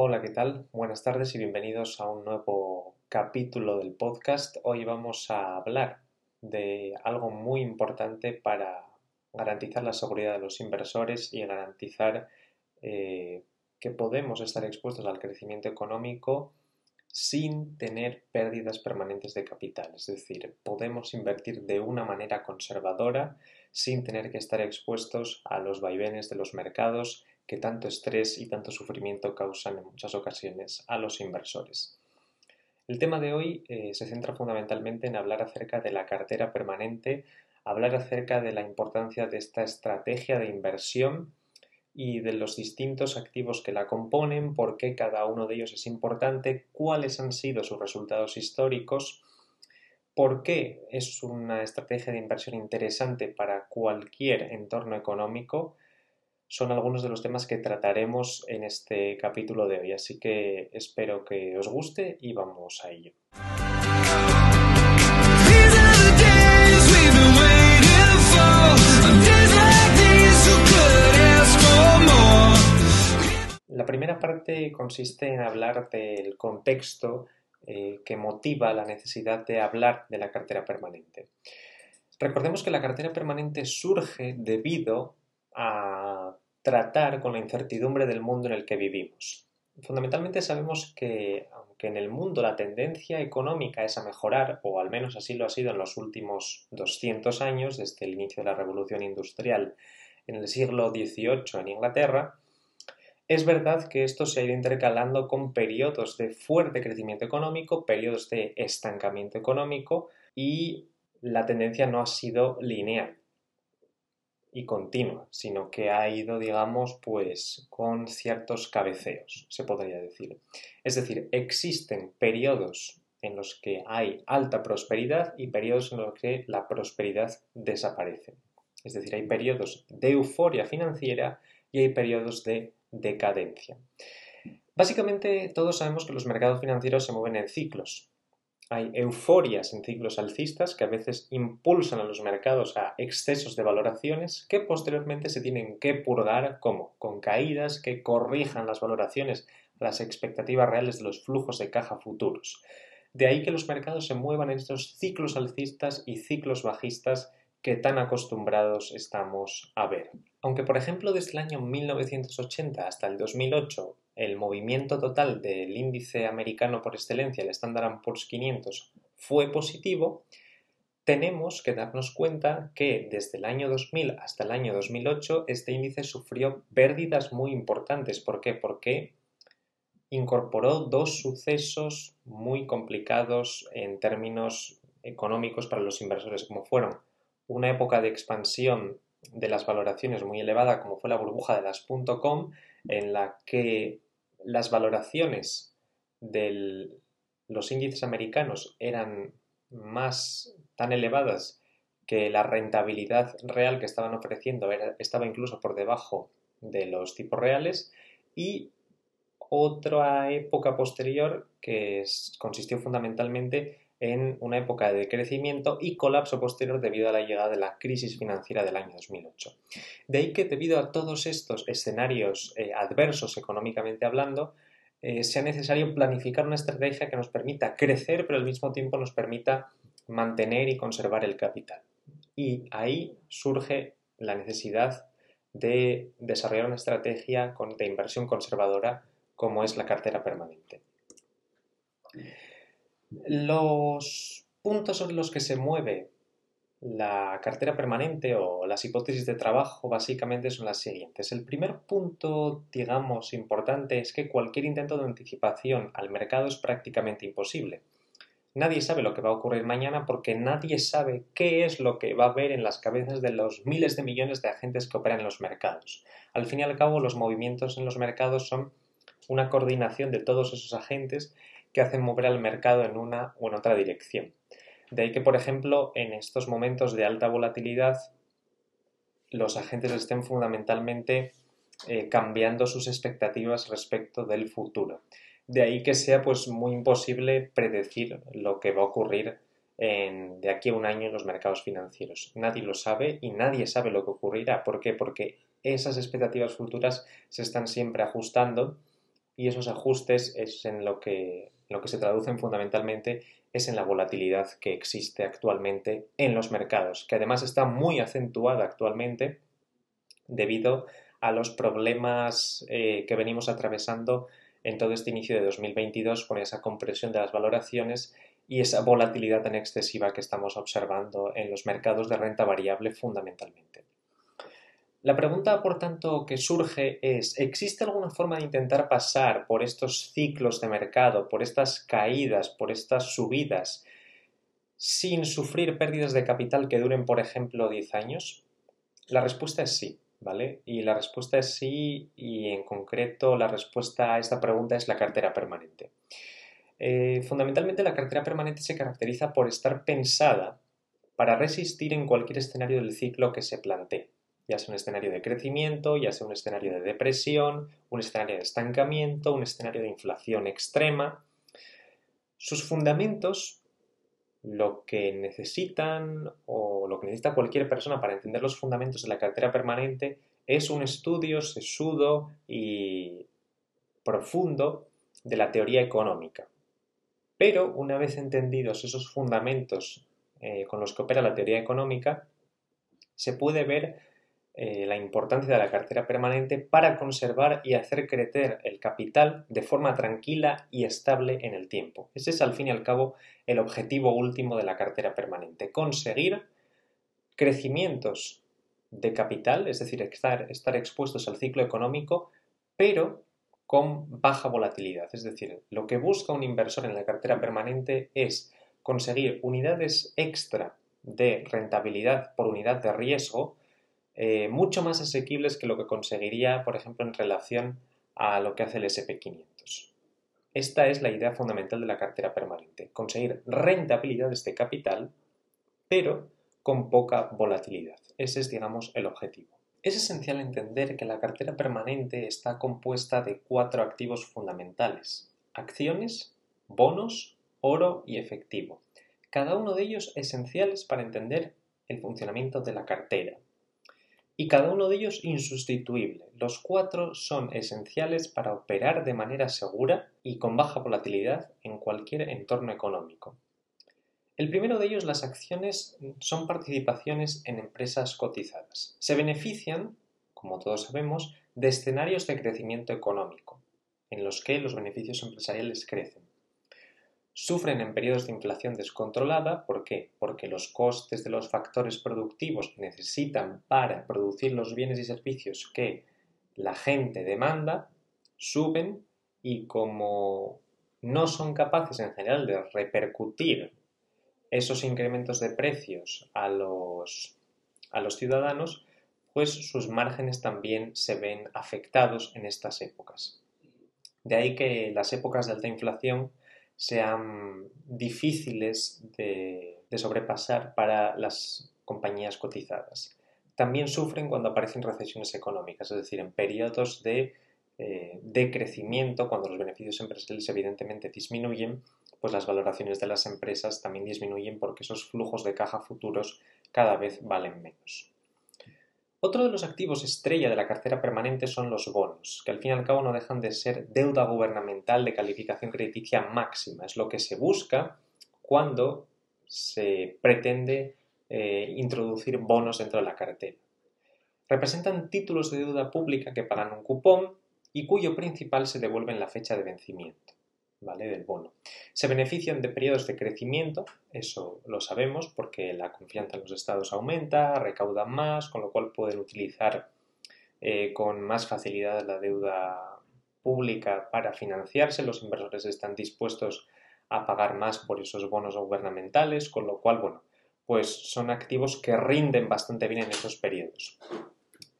Hola, ¿qué tal? Buenas tardes y bienvenidos a un nuevo capítulo del podcast. Hoy vamos a hablar de algo muy importante para garantizar la seguridad de los inversores y garantizar eh, que podemos estar expuestos al crecimiento económico sin tener pérdidas permanentes de capital. Es decir, podemos invertir de una manera conservadora sin tener que estar expuestos a los vaivenes de los mercados que tanto estrés y tanto sufrimiento causan en muchas ocasiones a los inversores. El tema de hoy eh, se centra fundamentalmente en hablar acerca de la cartera permanente, hablar acerca de la importancia de esta estrategia de inversión y de los distintos activos que la componen, por qué cada uno de ellos es importante, cuáles han sido sus resultados históricos, por qué es una estrategia de inversión interesante para cualquier entorno económico, son algunos de los temas que trataremos en este capítulo de hoy, así que espero que os guste y vamos a ello. La primera parte consiste en hablar del contexto eh, que motiva la necesidad de hablar de la cartera permanente. Recordemos que la cartera permanente surge debido a tratar con la incertidumbre del mundo en el que vivimos. Fundamentalmente sabemos que, aunque en el mundo la tendencia económica es a mejorar, o al menos así lo ha sido en los últimos 200 años, desde el inicio de la revolución industrial en el siglo XVIII en Inglaterra, es verdad que esto se ha ido intercalando con periodos de fuerte crecimiento económico, periodos de estancamiento económico y la tendencia no ha sido lineal y continua, sino que ha ido, digamos, pues con ciertos cabeceos, se podría decir. Es decir, existen periodos en los que hay alta prosperidad y periodos en los que la prosperidad desaparece. Es decir, hay periodos de euforia financiera y hay periodos de decadencia. Básicamente todos sabemos que los mercados financieros se mueven en ciclos, hay euforias en ciclos alcistas que a veces impulsan a los mercados a excesos de valoraciones que posteriormente se tienen que purgar como con caídas que corrijan las valoraciones las expectativas reales de los flujos de caja futuros. De ahí que los mercados se muevan en estos ciclos alcistas y ciclos bajistas que tan acostumbrados estamos a ver. Aunque, por ejemplo, desde el año 1980 hasta el 2008 el movimiento total del índice americano por excelencia, el Standard Poor's 500, fue positivo, tenemos que darnos cuenta que desde el año 2000 hasta el año 2008 este índice sufrió pérdidas muy importantes. ¿Por qué? Porque incorporó dos sucesos muy complicados en términos económicos para los inversores, como fueron una época de expansión de las valoraciones muy elevada, como fue la burbuja de las .com, en la que las valoraciones de los índices americanos eran más tan elevadas que la rentabilidad real que estaban ofreciendo estaba incluso por debajo de los tipos reales y otra época posterior que consistió fundamentalmente en una época de crecimiento y colapso posterior debido a la llegada de la crisis financiera del año 2008. De ahí que debido a todos estos escenarios eh, adversos económicamente hablando, eh, sea necesario planificar una estrategia que nos permita crecer, pero al mismo tiempo nos permita mantener y conservar el capital. Y ahí surge la necesidad de desarrollar una estrategia de inversión conservadora como es la cartera permanente. Los puntos sobre los que se mueve la cartera permanente o las hipótesis de trabajo básicamente son las siguientes. El primer punto, digamos, importante es que cualquier intento de anticipación al mercado es prácticamente imposible. Nadie sabe lo que va a ocurrir mañana porque nadie sabe qué es lo que va a haber en las cabezas de los miles de millones de agentes que operan en los mercados. Al fin y al cabo, los movimientos en los mercados son una coordinación de todos esos agentes que hacen mover al mercado en una o en otra dirección. De ahí que, por ejemplo, en estos momentos de alta volatilidad, los agentes estén fundamentalmente eh, cambiando sus expectativas respecto del futuro. De ahí que sea pues muy imposible predecir lo que va a ocurrir de aquí a un año en los mercados financieros. Nadie lo sabe y nadie sabe lo que ocurrirá. ¿Por qué? Porque esas expectativas futuras se están siempre ajustando y esos ajustes es en lo que, lo que se traducen fundamentalmente es en la volatilidad que existe actualmente en los mercados, que además está muy acentuada actualmente debido a los problemas eh, que venimos atravesando en todo este inicio de 2022 con esa compresión de las valoraciones y esa volatilidad tan excesiva que estamos observando en los mercados de renta variable fundamentalmente. La pregunta, por tanto, que surge es, ¿existe alguna forma de intentar pasar por estos ciclos de mercado, por estas caídas, por estas subidas, sin sufrir pérdidas de capital que duren, por ejemplo, 10 años? La respuesta es sí. ¿vale? Y la respuesta es sí y en concreto la respuesta a esta pregunta es la cartera permanente. Eh, fundamentalmente la cartera permanente se caracteriza por estar pensada para resistir en cualquier escenario del ciclo que se plantee, ya sea un escenario de crecimiento, ya sea un escenario de depresión, un escenario de estancamiento, un escenario de inflación extrema. Sus fundamentos lo que necesitan o lo que necesita cualquier persona para entender los fundamentos de la cartera permanente es un estudio sesudo y profundo de la teoría económica. Pero una vez entendidos esos fundamentos eh, con los que opera la teoría económica, se puede ver eh, la importancia de la cartera permanente para conservar y hacer crecer el capital de forma tranquila y estable en el tiempo. Ese es al fin y al cabo el objetivo último de la cartera permanente, conseguir crecimientos de capital, es decir, estar, estar expuestos al ciclo económico, pero con baja volatilidad. Es decir, lo que busca un inversor en la cartera permanente es conseguir unidades extra de rentabilidad por unidad de riesgo eh, mucho más asequibles que lo que conseguiría, por ejemplo, en relación a lo que hace el SP500. Esta es la idea fundamental de la cartera permanente, conseguir rentabilidades de capital, pero con poca volatilidad. Ese es, digamos, el objetivo. Es esencial entender que la cartera permanente está compuesta de cuatro activos fundamentales, acciones, bonos, oro y efectivo. Cada uno de ellos esenciales para entender el funcionamiento de la cartera, y cada uno de ellos insustituible. Los cuatro son esenciales para operar de manera segura y con baja volatilidad en cualquier entorno económico. El primero de ellos, las acciones, son participaciones en empresas cotizadas. Se benefician, como todos sabemos, de escenarios de crecimiento económico, en los que los beneficios empresariales crecen sufren en periodos de inflación descontrolada. ¿Por qué? Porque los costes de los factores productivos que necesitan para producir los bienes y servicios que la gente demanda suben y como no son capaces en general de repercutir esos incrementos de precios a los, a los ciudadanos, pues sus márgenes también se ven afectados en estas épocas. De ahí que las épocas de alta inflación sean difíciles de, sobrepasar para las compañías cotizadas. También sufren cuando aparecen recesiones económicas, es decir, en periodos de eh, decrecimiento, cuando los beneficios empresariales evidentemente disminuyen, pues las valoraciones de las empresas también disminuyen porque esos flujos de caja futuros cada vez valen menos. Otro de los activos estrella de la cartera permanente son los bonos, que al fin y al cabo no dejan de ser deuda gubernamental de calificación crediticia máxima. Es lo que se busca cuando se pretende eh, introducir bonos dentro de la cartera. Representan títulos de deuda pública que pagan un cupón y cuyo principal se devuelve en la fecha de vencimiento. ¿Vale? del bono. Se benefician de periodos de crecimiento, eso lo sabemos porque la confianza en los estados aumenta, recaudan más, con lo cual pueden utilizar eh, con más facilidad la deuda pública para financiarse, los inversores están dispuestos a pagar más por esos bonos gubernamentales, con lo cual, bueno, pues son activos que rinden bastante bien en esos periodos.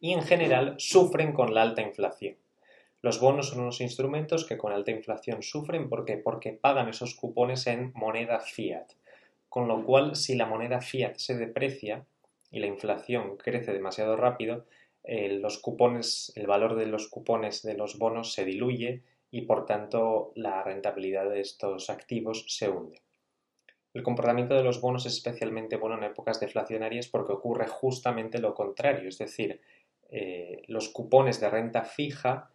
Y en general sufren con la alta inflación. Los bonos son unos instrumentos que con alta inflación sufren ¿por porque pagan esos cupones en moneda fiat. Con lo cual, si la moneda fiat se deprecia y la inflación crece demasiado rápido, eh, los cupones, el valor de los cupones de los bonos se diluye y por tanto la rentabilidad de estos activos se hunde. El comportamiento de los bonos es especialmente bueno en épocas deflacionarias porque ocurre justamente lo contrario, es decir, eh, los cupones de renta fija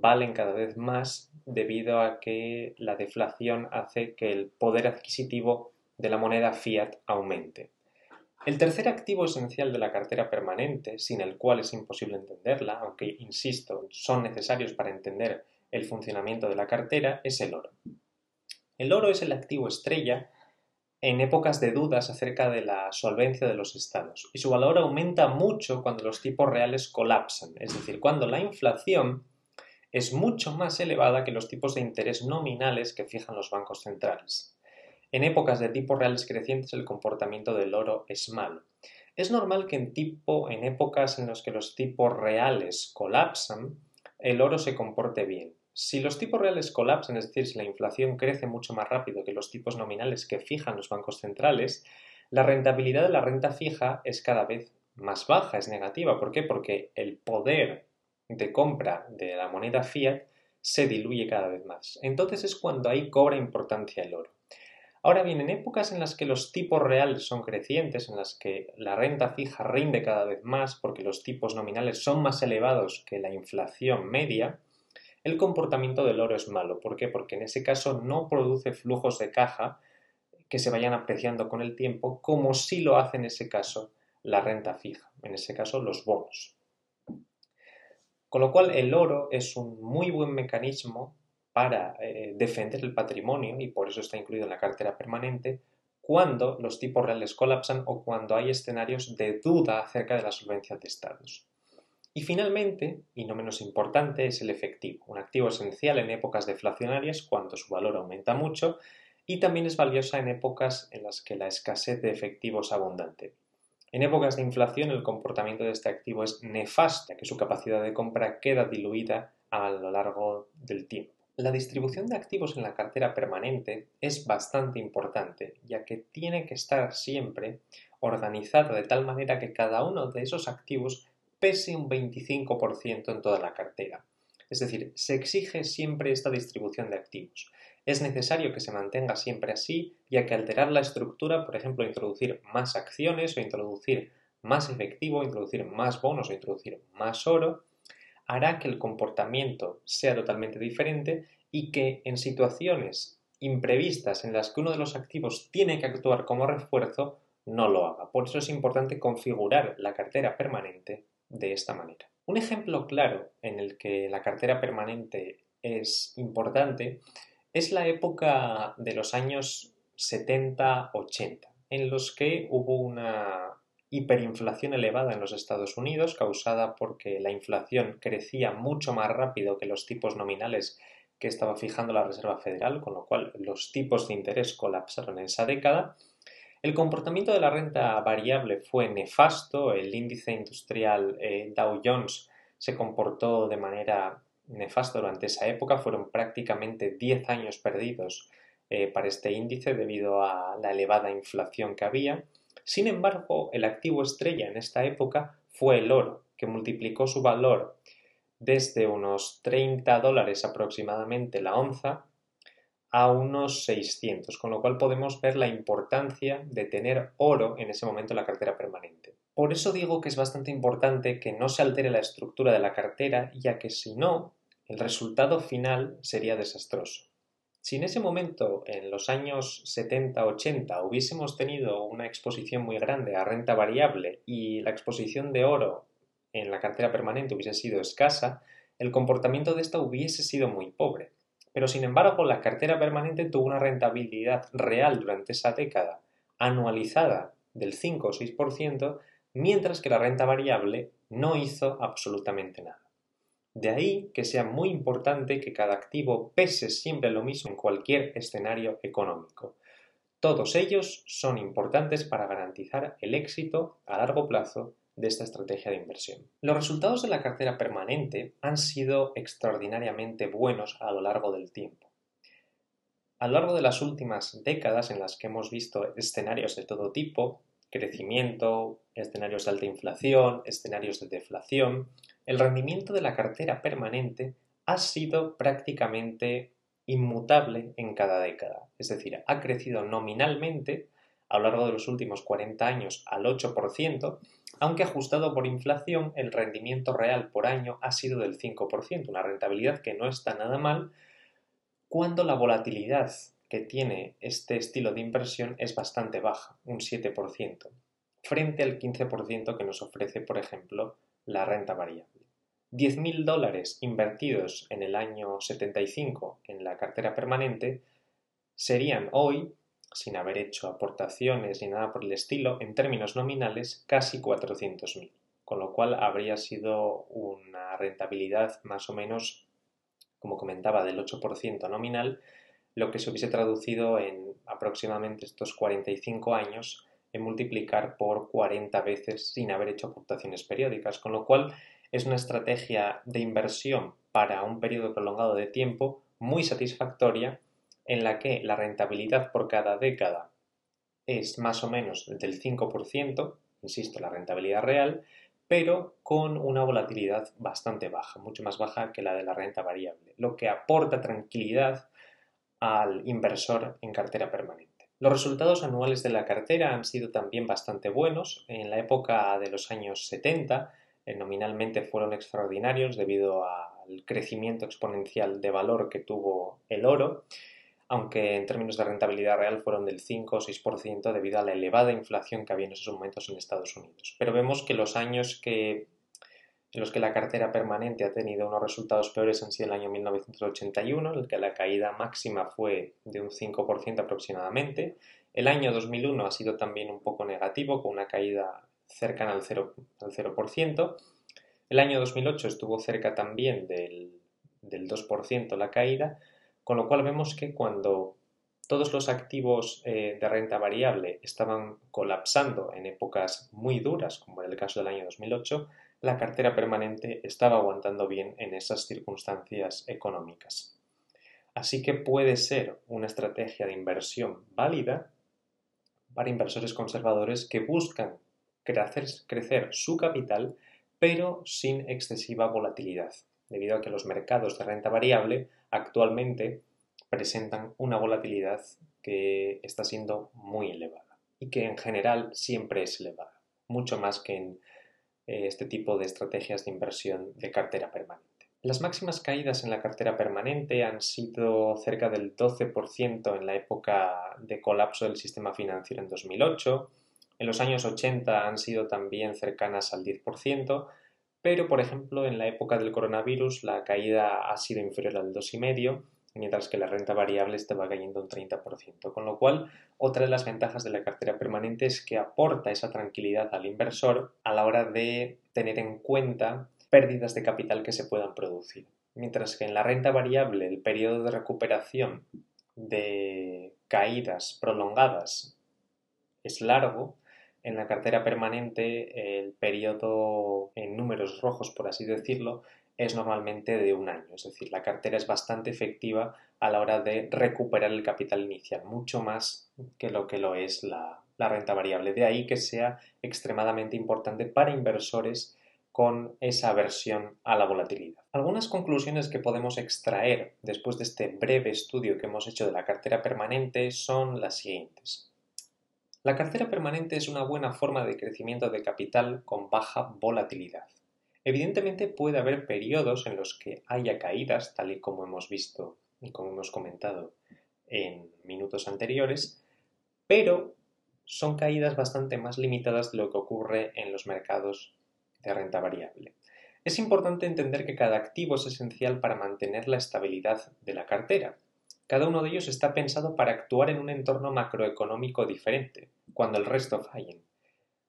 valen cada vez más debido a que la deflación hace que el poder adquisitivo de la moneda fiat aumente. El tercer activo esencial de la cartera permanente, sin el cual es imposible entenderla, aunque, insisto, son necesarios para entender el funcionamiento de la cartera, es el oro. El oro es el activo estrella en épocas de dudas acerca de la solvencia de los estados y su valor aumenta mucho cuando los tipos reales colapsan, es decir, cuando la inflación es mucho más elevada que los tipos de interés nominales que fijan los bancos centrales. En épocas de tipos reales crecientes el comportamiento del oro es malo. Es normal que en, tipo, en épocas en las que los tipos reales colapsan, el oro se comporte bien. Si los tipos reales colapsan, es decir, si la inflación crece mucho más rápido que los tipos nominales que fijan los bancos centrales, la rentabilidad de la renta fija es cada vez más baja, es negativa. ¿Por qué? Porque el poder de compra de la moneda fiat se diluye cada vez más. Entonces es cuando ahí cobra importancia el oro. Ahora bien, en épocas en las que los tipos reales son crecientes, en las que la renta fija rinde cada vez más porque los tipos nominales son más elevados que la inflación media, el comportamiento del oro es malo. ¿Por qué? Porque en ese caso no produce flujos de caja que se vayan apreciando con el tiempo, como sí lo hace en ese caso la renta fija, en ese caso los bonos. Con lo cual el oro es un muy buen mecanismo para eh, defender el patrimonio y por eso está incluido en la cartera permanente cuando los tipos reales colapsan o cuando hay escenarios de duda acerca de la solvencia de estados. Y finalmente, y no menos importante, es el efectivo, un activo esencial en épocas deflacionarias cuando su valor aumenta mucho y también es valiosa en épocas en las que la escasez de efectivo es abundante. En épocas de inflación el comportamiento de este activo es nefasto, ya que su capacidad de compra queda diluida a lo largo del tiempo. La distribución de activos en la cartera permanente es bastante importante, ya que tiene que estar siempre organizada de tal manera que cada uno de esos activos pese un 25% en toda la cartera. Es decir, se exige siempre esta distribución de activos. Es necesario que se mantenga siempre así, ya que alterar la estructura, por ejemplo, introducir más acciones o introducir más efectivo, introducir más bonos o introducir más oro, hará que el comportamiento sea totalmente diferente y que en situaciones imprevistas en las que uno de los activos tiene que actuar como refuerzo, no lo haga. Por eso es importante configurar la cartera permanente de esta manera. Un ejemplo claro en el que la cartera permanente es importante es la época de los años 70-80, en los que hubo una hiperinflación elevada en los Estados Unidos, causada porque la inflación crecía mucho más rápido que los tipos nominales que estaba fijando la Reserva Federal, con lo cual los tipos de interés colapsaron en esa década. El comportamiento de la renta variable fue nefasto, el índice industrial eh, Dow Jones se comportó de manera nefasto durante esa época. Fueron prácticamente 10 años perdidos eh, para este índice debido a la elevada inflación que había. Sin embargo, el activo estrella en esta época fue el oro, que multiplicó su valor desde unos 30 dólares aproximadamente la onza a unos 600, con lo cual podemos ver la importancia de tener oro en ese momento en la cartera permanente. Por eso digo que es bastante importante que no se altere la estructura de la cartera, ya que si no, el resultado final sería desastroso. Si en ese momento, en los años 70-80, hubiésemos tenido una exposición muy grande a renta variable y la exposición de oro en la cartera permanente hubiese sido escasa, el comportamiento de esta hubiese sido muy pobre. Pero sin embargo, la cartera permanente tuvo una rentabilidad real durante esa década anualizada del 5 o 6%, mientras que la renta variable no hizo absolutamente nada. De ahí que sea muy importante que cada activo pese siempre lo mismo en cualquier escenario económico. Todos ellos son importantes para garantizar el éxito a largo plazo de esta estrategia de inversión. Los resultados de la cartera permanente han sido extraordinariamente buenos a lo largo del tiempo. A lo largo de las últimas décadas en las que hemos visto escenarios de todo tipo, crecimiento, escenarios de alta inflación, escenarios de deflación, el rendimiento de la cartera permanente ha sido prácticamente inmutable en cada década. Es decir, ha crecido nominalmente a lo largo de los últimos 40 años al 8%, aunque ajustado por inflación, el rendimiento real por año ha sido del 5%, una rentabilidad que no está nada mal cuando la volatilidad que tiene este estilo de inversión es bastante baja, un 7%, frente al 15% que nos ofrece, por ejemplo, la renta variable. 10.000 dólares invertidos en el año 75 en la cartera permanente serían hoy sin haber hecho aportaciones ni nada por el estilo, en términos nominales casi 400.000, con lo cual habría sido una rentabilidad más o menos, como comentaba, del 8% nominal, lo que se hubiese traducido en aproximadamente estos 45 años en multiplicar por 40 veces sin haber hecho aportaciones periódicas, con lo cual es una estrategia de inversión para un periodo prolongado de tiempo muy satisfactoria en la que la rentabilidad por cada década es más o menos del 5%, insisto, la rentabilidad real, pero con una volatilidad bastante baja, mucho más baja que la de la renta variable, lo que aporta tranquilidad al inversor en cartera permanente. Los resultados anuales de la cartera han sido también bastante buenos. En la época de los años 70, eh, nominalmente fueron extraordinarios debido al crecimiento exponencial de valor que tuvo el oro aunque en términos de rentabilidad real fueron del 5 o 6% debido a la elevada inflación que había en esos momentos en Estados Unidos. Pero vemos que los años en los que la cartera permanente ha tenido unos resultados peores han sido el año 1981, en el que la caída máxima fue de un 5% aproximadamente. El año 2001 ha sido también un poco negativo, con una caída cercana al 0%. Al 0%. El año 2008 estuvo cerca también del, del 2% la caída, con lo cual vemos que cuando todos los activos eh, de renta variable estaban colapsando en épocas muy duras, como en el caso del año 2008, la cartera permanente estaba aguantando bien en esas circunstancias económicas. Así que puede ser una estrategia de inversión válida para inversores conservadores que buscan crecer, crecer su capital pero sin excesiva volatilidad, debido a que los mercados de renta variable actualmente presentan una volatilidad que está siendo muy elevada y que en general siempre es elevada, mucho más que en eh, este tipo de estrategias de inversión de cartera permanente. Las máximas caídas en la cartera permanente han sido cerca del 12% en la época de colapso del sistema financiero en 2008, en los años 80 han sido también cercanas al 10%, pero por ejemplo en la época del coronavirus la caída ha sido inferior al 2,5%, mientras que la renta variable estaba cayendo un 30%, con lo cual otra de las ventajas de la cartera permanente es que aporta esa tranquilidad al inversor a la hora de tener en cuenta pérdidas de capital que se puedan producir. Mientras que en la renta variable el periodo de recuperación de caídas prolongadas es largo, en la cartera permanente el periodo en números rojos, por así decirlo, es normalmente de un año. Es decir, la cartera es bastante efectiva a la hora de recuperar el capital inicial, mucho más que lo que lo es la, renta variable. De ahí que sea extremadamente importante para inversores con esa aversión a la volatilidad. Algunas conclusiones que podemos extraer después de este breve estudio que hemos hecho de la cartera permanente son las siguientes. La cartera permanente es una buena forma de crecimiento de capital con baja volatilidad. Evidentemente puede haber periodos en los que haya caídas, tal y como hemos visto y como hemos comentado en minutos anteriores, pero son caídas bastante más limitadas de lo que ocurre en los mercados de renta variable. Es importante entender que cada activo es esencial para mantener la estabilidad de la cartera. Cada uno de ellos está pensado para actuar en un entorno macroeconómico diferente, cuando el resto fallen.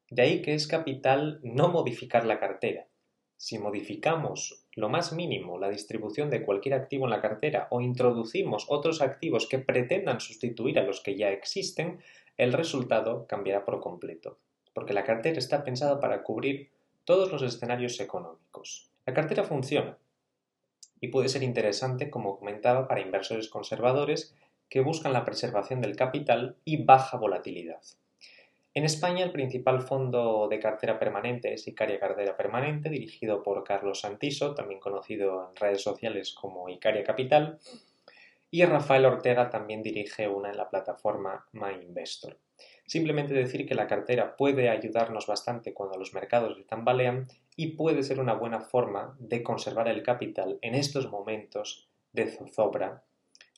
De ahí que es capital no modificar la cartera. Si modificamos lo más mínimo la distribución de cualquier activo en la cartera o introducimos otros activos que pretendan sustituir a los que ya existen, el resultado cambiará por completo, porque la cartera está pensada para cubrir todos los escenarios económicos. La cartera funciona, y puede ser interesante, como comentaba, para inversores conservadores que buscan la preservación del capital y baja volatilidad. En España el principal fondo de cartera permanente es Icaria Cartera Permanente, dirigido por Carlos Santiso, también conocido en redes sociales como Icaria Capital, y Rafael Ortega también dirige una en la plataforma MyInvestor. Simplemente decir que la cartera puede ayudarnos bastante cuando los mercados se tambalean y puede ser una buena forma de conservar el capital en estos momentos de zozobra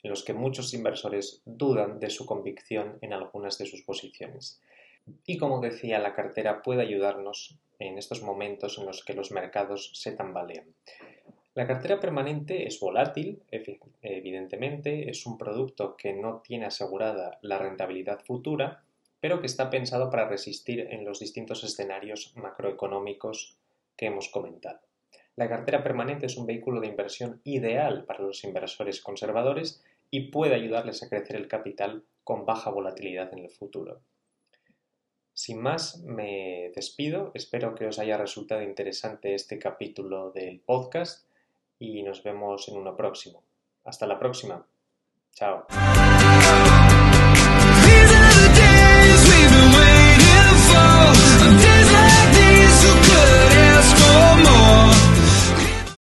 en los que muchos inversores dudan de su convicción en algunas de sus posiciones. Y como decía, la cartera puede ayudarnos en estos momentos en los que los mercados se tambalean. La cartera permanente es volátil, evidentemente, es un producto que no tiene asegurada la rentabilidad futura, pero que está pensado para resistir en los distintos escenarios macroeconómicos que hemos comentado. La cartera permanente es un vehículo de inversión ideal para los inversores conservadores y puede ayudarles a crecer el capital con baja volatilidad en el futuro. Sin más, me despido. Espero que os haya resultado interesante este capítulo del podcast y nos vemos en uno próximo. Hasta la próxima. Chao. no more.